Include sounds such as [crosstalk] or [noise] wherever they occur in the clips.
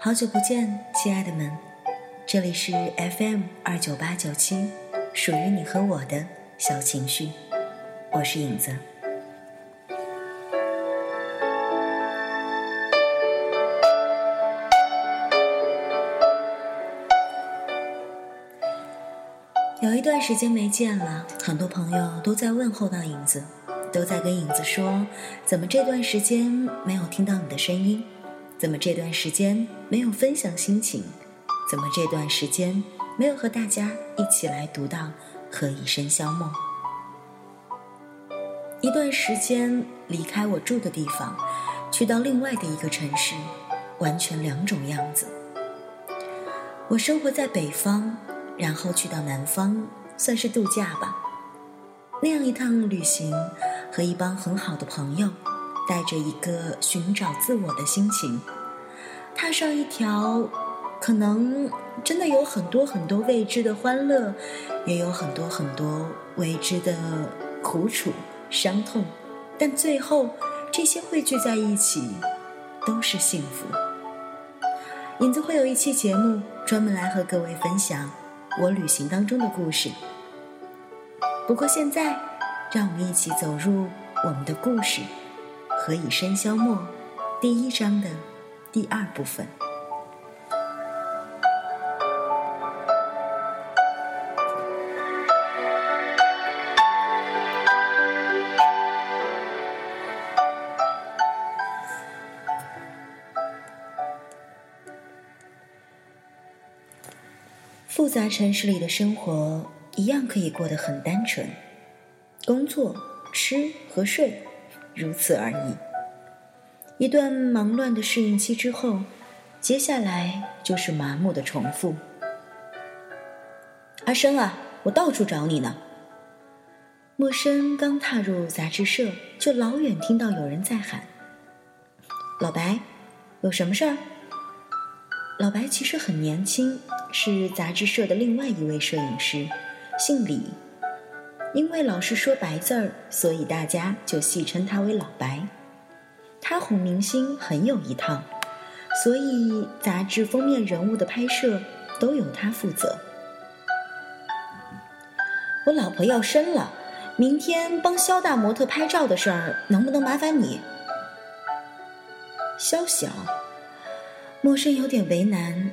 好久不见，亲爱的们，这里是 FM 二九八九七，属于你和我的小情绪，我是影子。有一段时间没见了，很多朋友都在问候到影子，都在跟影子说，怎么这段时间没有听到你的声音？怎么这段时间没有分享心情？怎么这段时间没有和大家一起来读到《何以笙箫默》？一段时间离开我住的地方，去到另外的一个城市，完全两种样子。我生活在北方。然后去到南方，算是度假吧。那样一趟旅行，和一帮很好的朋友，带着一个寻找自我的心情，踏上一条可能真的有很多很多未知的欢乐，也有很多很多未知的苦楚、伤痛，但最后这些汇聚在一起，都是幸福。影子会有一期节目，专门来和各位分享。我旅行当中的故事。不过现在，让我们一起走入我们的故事《何以笙箫默》第一章的第二部分。复杂城市里的生活一样可以过得很单纯，工作、吃和睡，如此而已。一段忙乱的适应期之后，接下来就是麻木的重复。阿生啊，我到处找你呢。陌生刚踏入杂志社，就老远听到有人在喊：“老白，有什么事儿？”老白其实很年轻。是杂志社的另外一位摄影师，姓李。因为老是说白字儿，所以大家就戏称他为老白。他哄明星很有一套，所以杂志封面人物的拍摄都由他负责。我老婆要生了，明天帮肖大模特拍照的事儿，能不能麻烦你？肖小，陌生有点为难。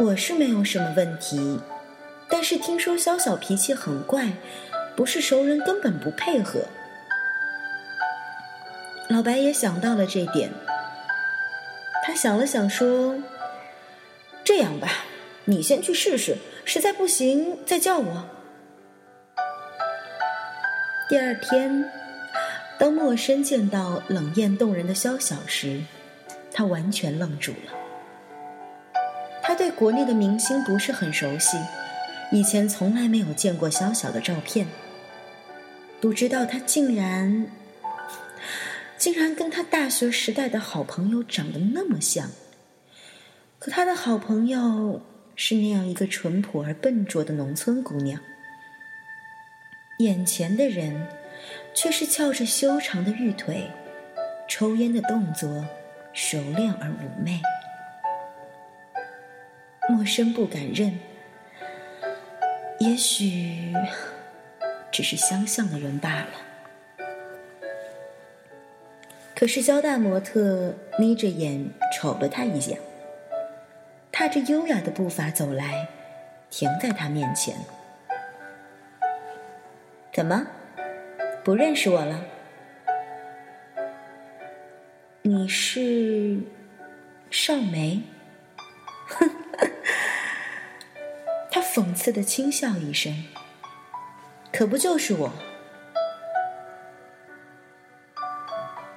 我是没有什么问题，但是听说肖小脾气很怪，不是熟人根本不配合。老白也想到了这点，他想了想说：“这样吧，你先去试试，实在不行再叫我。”第二天，当陌生见到冷艳动人的肖小时，他完全愣住了。他对国内的明星不是很熟悉，以前从来没有见过小小的照片。不知道他竟然，竟然跟他大学时代的好朋友长得那么像。可他的好朋友是那样一个淳朴而笨拙的农村姑娘，眼前的人却是翘着修长的玉腿，抽烟的动作熟练而妩媚。陌生不敢认，也许只是相像的人罢了。可是肖大模特眯着眼瞅了他一眼，踏着优雅的步伐走来，停在他面前。怎么，不认识我了？你是少梅？讽刺的轻笑一声，可不就是我，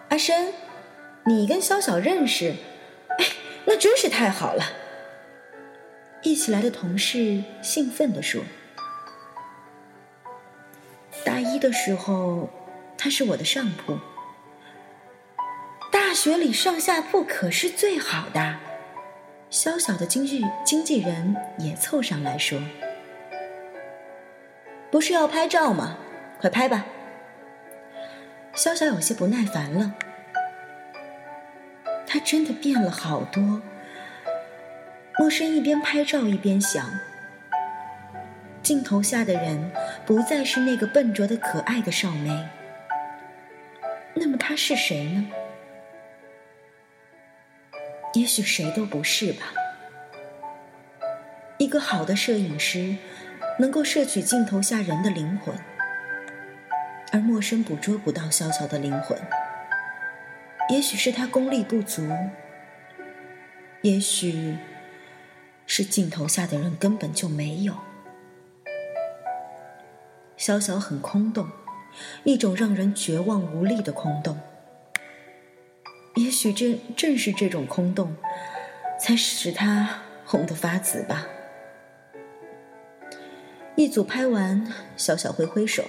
阿深，你跟肖小认识？哎，那真是太好了！一起来的同事兴奋地说：“大一的时候，他是我的上铺，大学里上下铺可是最好的。”肖小的经纪经纪人也凑上来说：“不是要拍照吗？快拍吧。”肖小有些不耐烦了，他真的变了好多。陌生一边拍照一边想：镜头下的人不再是那个笨拙的可爱的少梅，那么他是谁呢？也许谁都不是吧。一个好的摄影师能够摄取镜头下人的灵魂，而陌生捕捉不到小小的灵魂。也许是他功力不足，也许是镜头下的人根本就没有。潇潇很空洞，一种让人绝望无力的空洞。也许正正是这种空洞，才使他红得发紫吧。一组拍完，小小挥挥手：“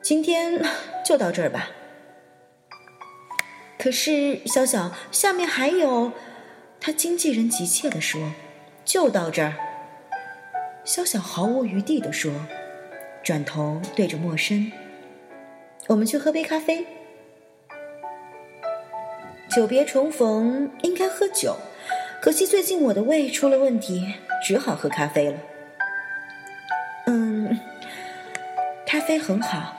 今天就到这儿吧。”可是小小，下面还有，他经纪人急切地说：“就到这儿。”小小毫无余地地说，转头对着陌生：“我们去喝杯咖啡。”久别重逢，应该喝酒。可惜最近我的胃出了问题，只好喝咖啡了。嗯，咖啡很好，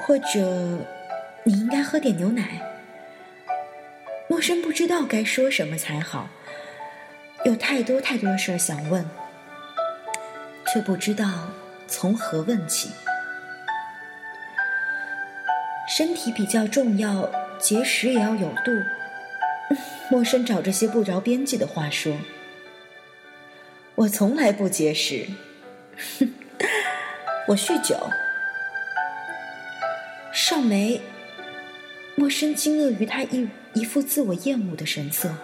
或者你应该喝点牛奶。陌生不知道该说什么才好，有太多太多的事儿想问，却不知道从何问起。身体比较重要，节食也要有度。[laughs] 陌生找这些不着边际的话说：“我从来不节食，[laughs] 我酗酒。”少梅，陌生惊愕于他一一副自我厌恶的神色，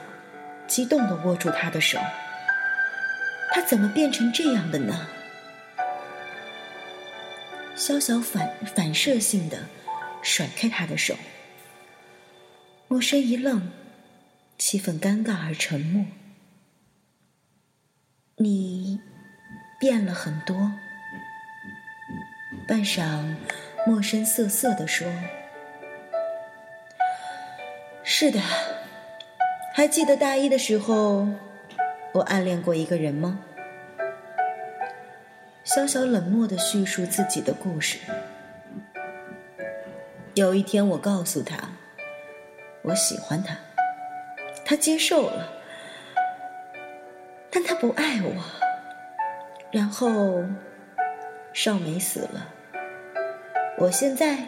激动的握住他的手。他怎么变成这样的呢？潇潇反反射性的甩开他的手。陌生一愣。气氛尴尬而沉默。你变了很多。半晌，陌生涩涩地说：“是的，还记得大一的时候，我暗恋过一个人吗？”潇潇冷漠地叙述自己的故事。有一天，我告诉他，我喜欢他。他接受了，但他不爱我。然后，少梅死了。我现在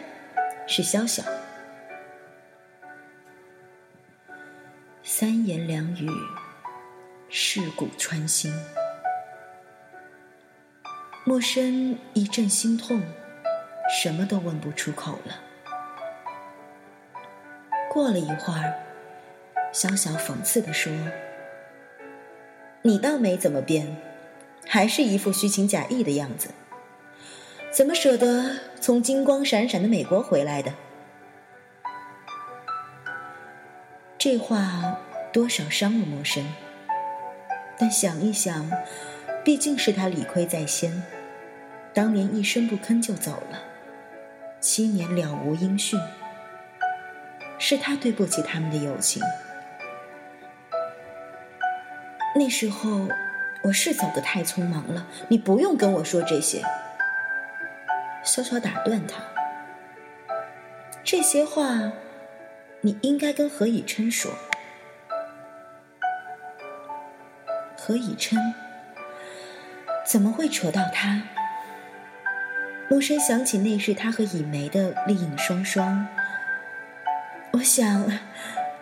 是潇潇。三言两语，蚀骨穿心。陌生一阵心痛，什么都问不出口了。过了一会儿。小小讽刺地说：“你倒没怎么变，还是一副虚情假意的样子。怎么舍得从金光闪闪的美国回来的？”这话多少伤了陌生，但想一想，毕竟是他理亏在先，当年一声不吭就走了，七年了无音讯，是他对不起他们的友情。那时候我是走得太匆忙了，你不用跟我说这些。潇潇打断他，这些话你应该跟何以琛说。何以琛怎么会扯到他？陌生想起那是他和以梅的丽影双双，我想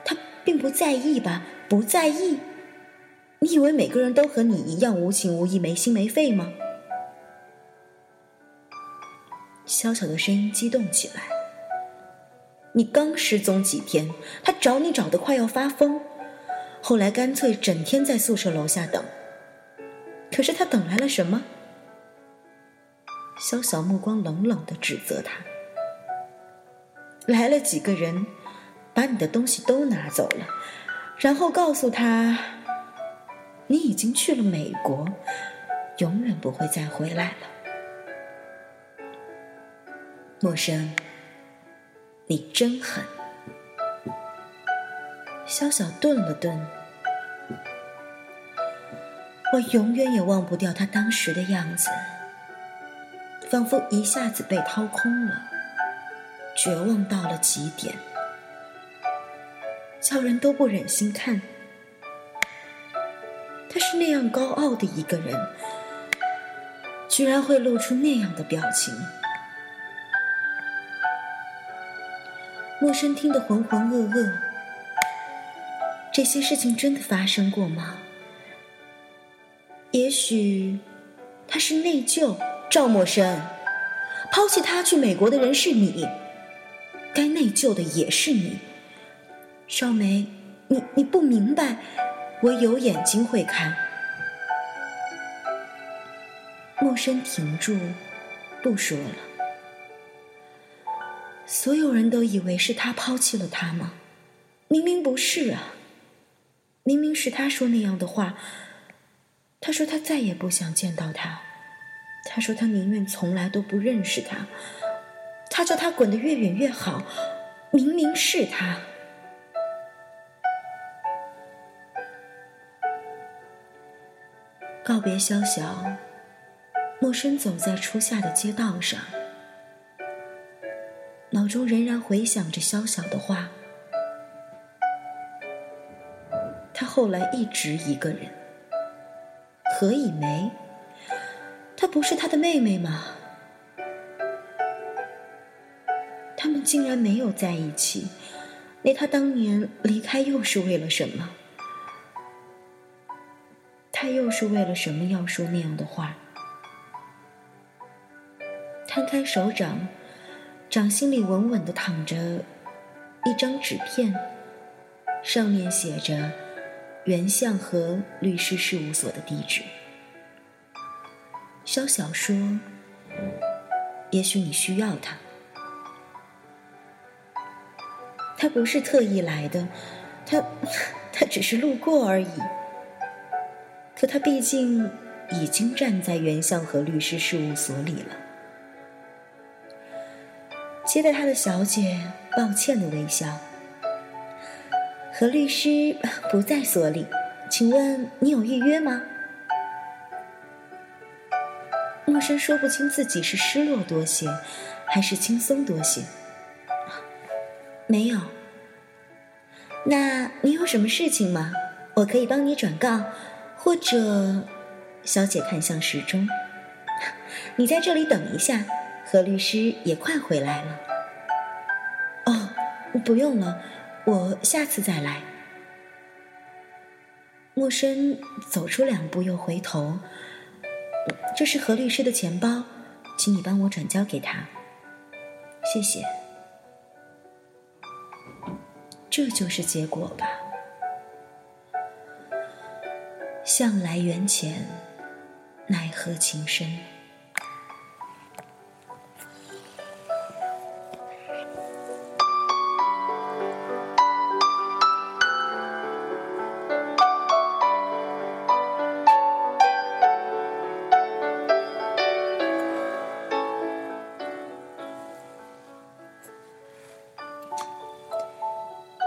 他并不在意吧，不在意。你以为每个人都和你一样无情无义、没心没肺吗？小小的声音激动起来。你刚失踪几天，他找你找的快要发疯，后来干脆整天在宿舍楼下等。可是他等来了什么？小小目光冷冷的指责他。来了几个人，把你的东西都拿走了，然后告诉他。你已经去了美国，永远不会再回来了。陌生，你真狠。小小顿了顿，我永远也忘不掉他当时的样子，仿佛一下子被掏空了，绝望到了极点，叫人都不忍心看。他是那样高傲的一个人，居然会露出那样的表情。陌生听得浑浑噩噩，这些事情真的发生过吗？也许他是内疚，赵默笙，抛弃他去美国的人是你，该内疚的也是你，少梅，你你不明白。我有眼睛会看。陌生停住，不说了。所有人都以为是他抛弃了他吗？明明不是啊！明明是他说那样的话。他说他再也不想见到他。他说他宁愿从来都不认识他。他叫他滚得越远越好。明明是他。告别萧晓，陌生走在初夏的街道上，脑中仍然回想着萧晓的话。他后来一直一个人。何以梅，她不是他的妹妹吗？他们竟然没有在一起，那他当年离开又是为了什么？他又是为了什么要说那样的话？摊开手掌，掌心里稳稳的躺着一张纸片，上面写着袁向和律师事务所的地址。萧晓说：“也许你需要他，他不是特意来的，他 [laughs] 他只是路过而已。”可他毕竟已经站在袁向和律师事务所里了。接待他的小姐抱歉的微笑。何律师不在所里，请问你有预约吗？陌生说不清自己是失落多些，还是轻松多些。没有。那你有什么事情吗？我可以帮你转告。或者，小姐看向时钟，[laughs] 你在这里等一下，何律师也快回来了。哦，不用了，我下次再来。陌生走出两步又回头，这是何律师的钱包，请你帮我转交给他，谢谢。这就是结果吧。向来缘浅，奈何情深。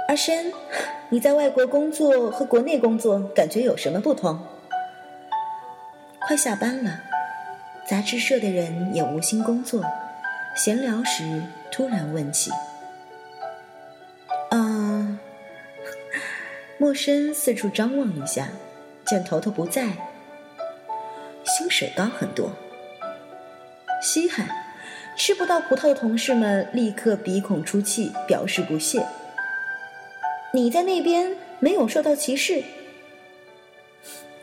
阿深。你在外国工作和国内工作感觉有什么不同？快下班了，杂志社的人也无心工作，闲聊时突然问起。啊，[laughs] 陌生四处张望一下，见头头不在，薪水高很多。稀罕，吃不到葡萄的同事们立刻鼻孔出气，表示不屑。你在那边没有受到歧视，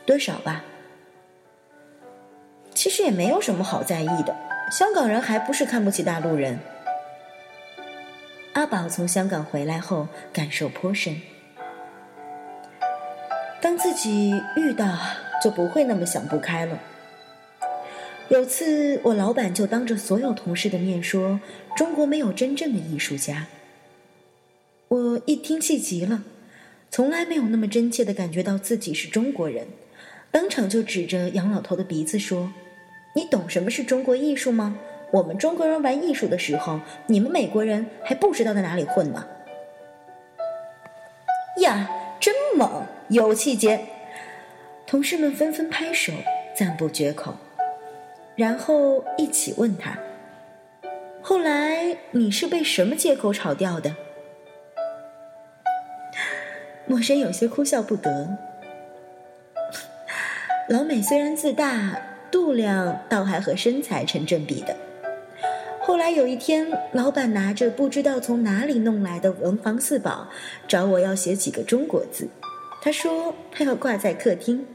多少吧？其实也没有什么好在意的。香港人还不是看不起大陆人。阿宝从香港回来后感受颇深。当自己遇到，就不会那么想不开了。有次我老板就当着所有同事的面说：“中国没有真正的艺术家。”我一听气急了，从来没有那么真切的感觉到自己是中国人，当场就指着杨老头的鼻子说：“你懂什么是中国艺术吗？我们中国人玩艺术的时候，你们美国人还不知道在哪里混呢。”呀，真猛有气节！同事们纷纷拍手，赞不绝口，然后一起问他：“后来你是被什么借口炒掉的？”陌生有些哭笑不得。老美虽然自大，肚量倒还和身材成正比的。后来有一天，老板拿着不知道从哪里弄来的文房四宝，找我要写几个中国字。他说他要挂在客厅。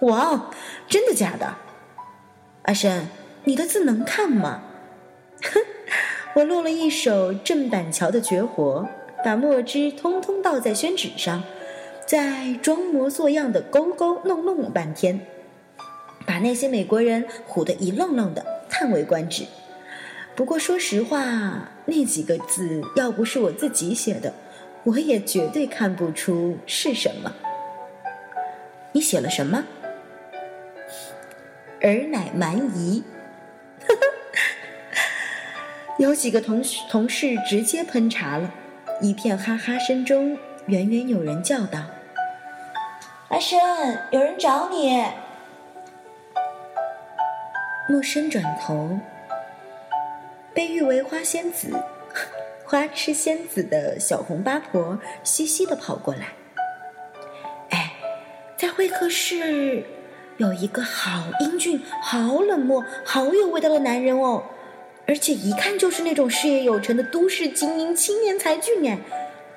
哇哦，真的假的？阿生，你的字能看吗？哼，[laughs] 我落了一手郑板桥的绝活，把墨汁通通倒在宣纸上，再装模作样的勾勾弄弄了半天，把那些美国人唬得一愣愣的，叹为观止。不过说实话，那几个字要不是我自己写的，我也绝对看不出是什么。你写了什么？儿乃蛮夷。[laughs] 有几个同事同事直接喷茶了，一片哈哈声中，远远有人叫道：“阿生，有人找你。”陌生转头。被誉为花仙子、[laughs] 花痴仙子的小红八婆嘻嘻的跑过来。哎，在会客室有一个好英俊、好冷漠、好有味道的男人哦，而且一看就是那种事业有成的都市精英、青年才俊哎。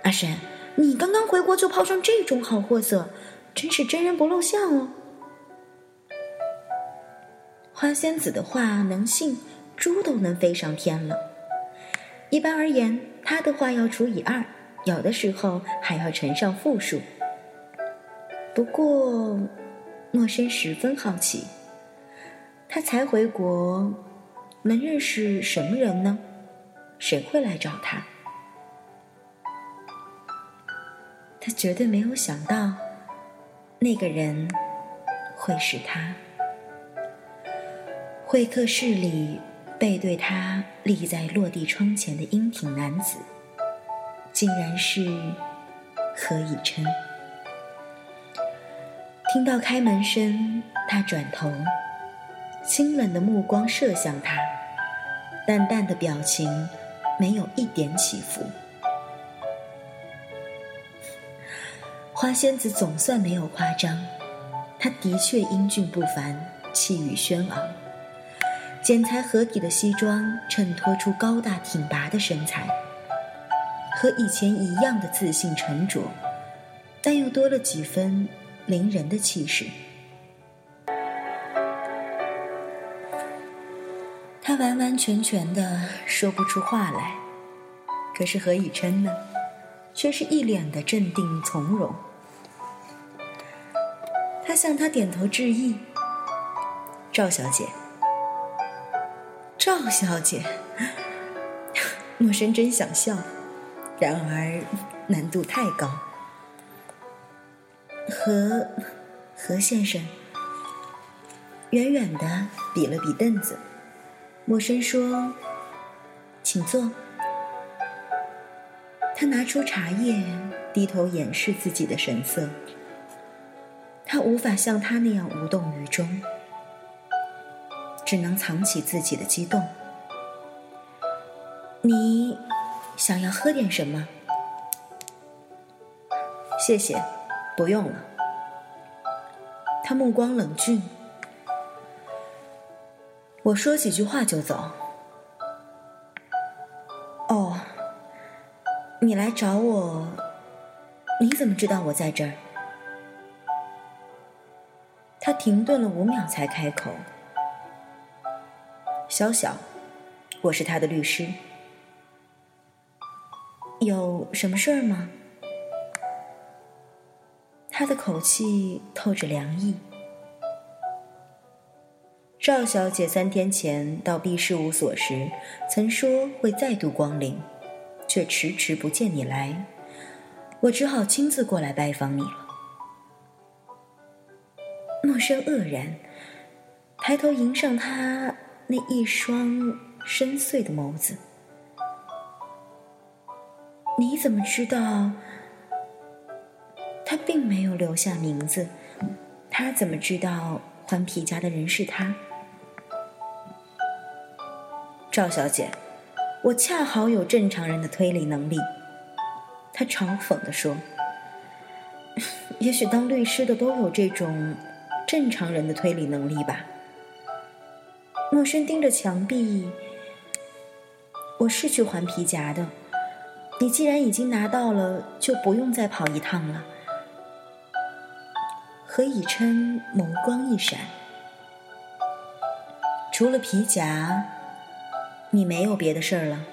阿神，你刚刚回国就泡上这种好货色，真是真人不露相哦。花仙子的话能信？猪都能飞上天了。一般而言，他的话要除以二，有的时候还要乘上负数。不过，莫生十分好奇，他才回国，能认识什么人呢？谁会来找他？他绝对没有想到，那个人会是他。会客室里。背对他立在落地窗前的英挺男子，竟然是何以琛。听到开门声，他转头，清冷的目光射向他，淡淡的表情没有一点起伏。花仙子总算没有夸张，他的确英俊不凡，气宇轩昂。剪裁合体的西装衬托出高大挺拔的身材，和以前一样的自信沉着，但又多了几分凌人的气势。他完完全全的说不出话来，可是何以琛呢，却是一脸的镇定从容。他向他点头致意，赵小姐。赵小姐，[laughs] 陌生真想笑，然而难度太高。何何先生，远远的比了比凳子，陌生说：“请坐。”他拿出茶叶，低头掩饰自己的神色。他无法像他那样无动于衷。只能藏起自己的激动。你想要喝点什么？谢谢，不用了。他目光冷峻。我说几句话就走。哦，你来找我？你怎么知道我在这儿？他停顿了五秒，才开口。小小，我是他的律师，有什么事儿吗？他的口气透着凉意。赵小姐三天前到 B 事务所时，曾说会再度光临，却迟迟不见你来，我只好亲自过来拜访你了。陌生愕然，抬头迎上他。那一双深邃的眸子，你怎么知道？他并没有留下名字，他怎么知道还皮夹的人是他？赵小姐，我恰好有正常人的推理能力。他嘲讽地说：“ [laughs] 也许当律师的都有这种正常人的推理能力吧。”陌生盯着墙壁，我是去还皮夹的。你既然已经拿到了，就不用再跑一趟了。何以琛眸光一闪，除了皮夹，你没有别的事儿了？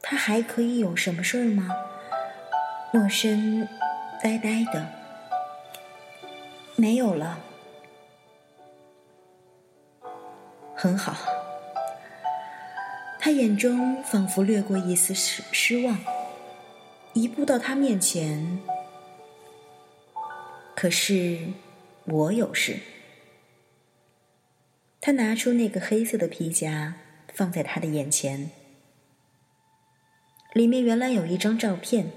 他还可以有什么事儿吗？陌生呆呆的，没有了。很好，他眼中仿佛掠过一丝失失望，一步到他面前。可是我有事。他拿出那个黑色的皮夹，放在他的眼前，里面原来有一张照片。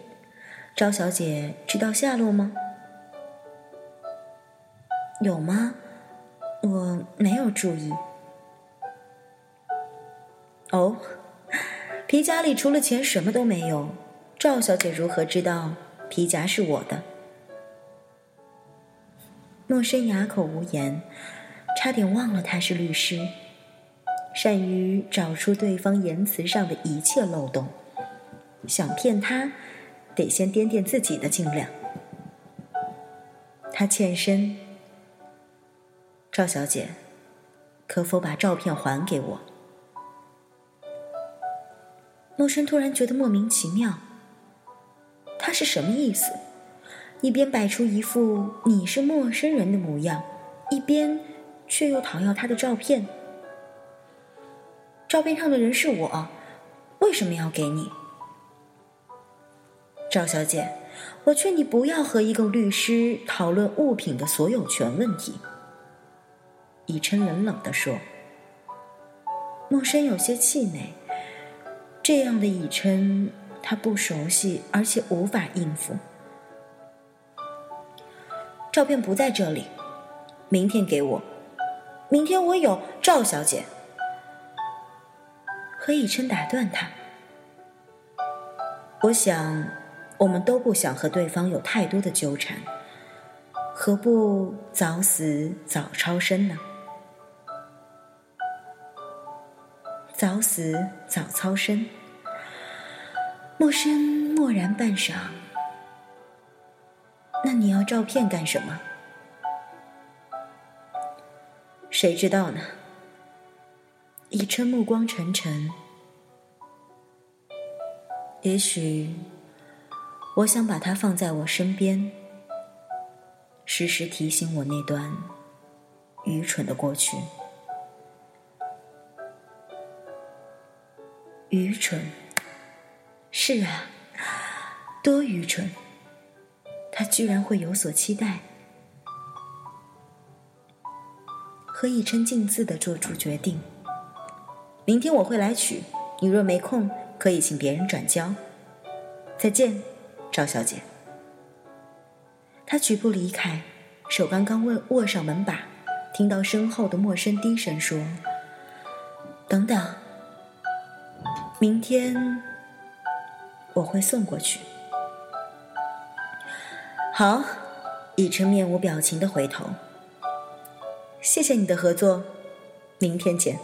赵小姐知道下落吗？有吗？我没有注意。哦，皮夹里除了钱什么都没有。赵小姐如何知道皮夹是我的？莫生哑口无言，差点忘了他是律师，善于找出对方言辞上的一切漏洞。想骗他，得先掂掂自己的斤两。他欠身，赵小姐，可否把照片还给我？陌生突然觉得莫名其妙，他是什么意思？一边摆出一副你是陌生人的模样，一边却又讨要他的照片。照片上的人是我，为什么要给你？赵小姐，我劝你不要和一个律师讨论物品的所有权问题。以琛冷冷地说。莫生有些气馁。这样的以琛，他不熟悉，而且无法应付。照片不在这里，明天给我。明天我有赵小姐。何以琛打断他。我想，我们都不想和对方有太多的纠缠，何不早死早超生呢？早死早超生。陌生默然半晌，那你要照片干什么？谁知道呢？以琛目光沉沉。也许，我想把它放在我身边，时时提醒我那段愚蠢的过去。愚蠢，是啊，多愚蠢！他居然会有所期待。何以琛径自的做出决定。明天我会来取，你若没空，可以请别人转交。再见，赵小姐。他举步离开，手刚刚握握上门把，听到身后的陌生低声说：“等等。”明天我会送过去。好，以琛面无表情的回头。谢谢你的合作，明天见。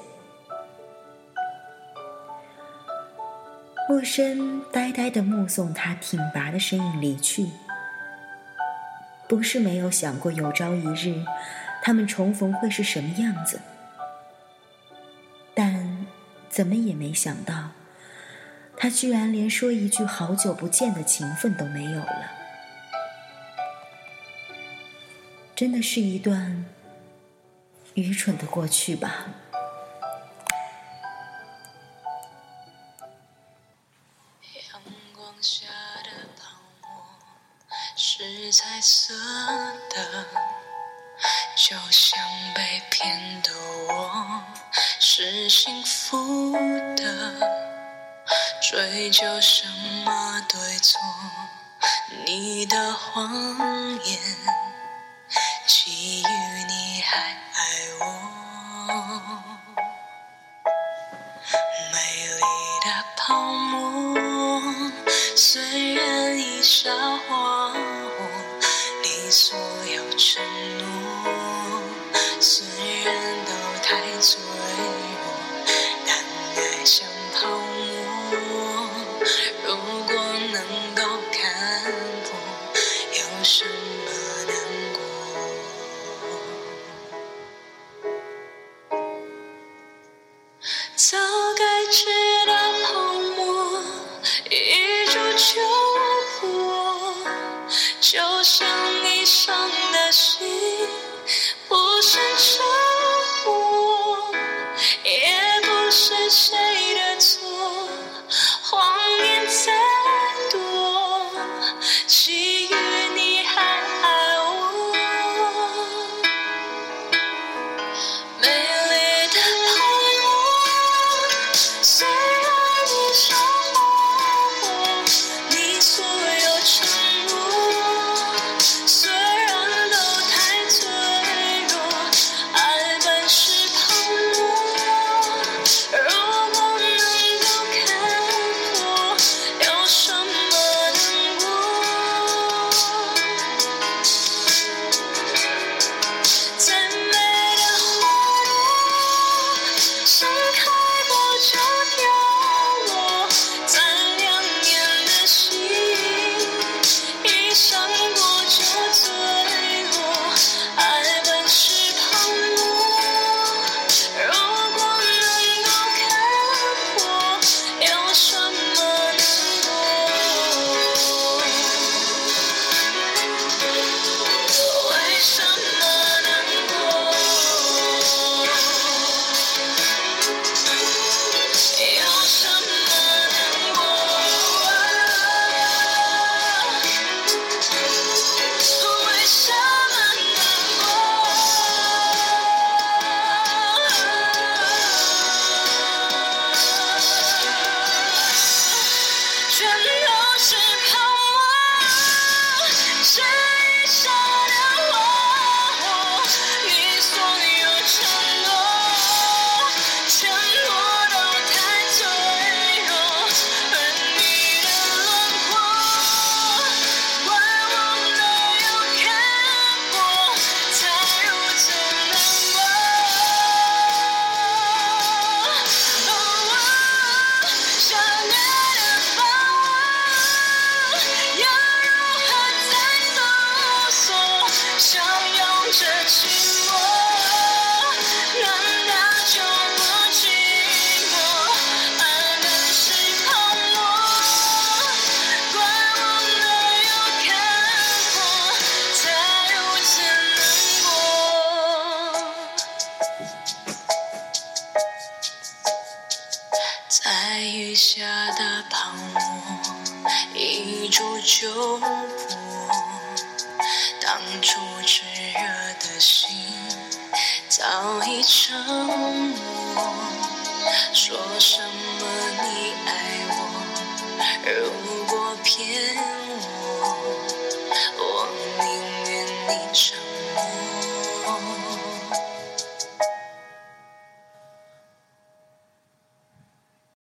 陌生呆呆的目送他挺拔的身影离去，不是没有想过有朝一日他们重逢会是什么样子，但怎么也没想到。他居然连说一句“好久不见”的情分都没有了，真的是一段愚蠢的过去吧。阳光下的泡沫是彩色的，就像被骗的我是幸福的。追究什么对错？你的谎言，基于你还然已烧化我，你所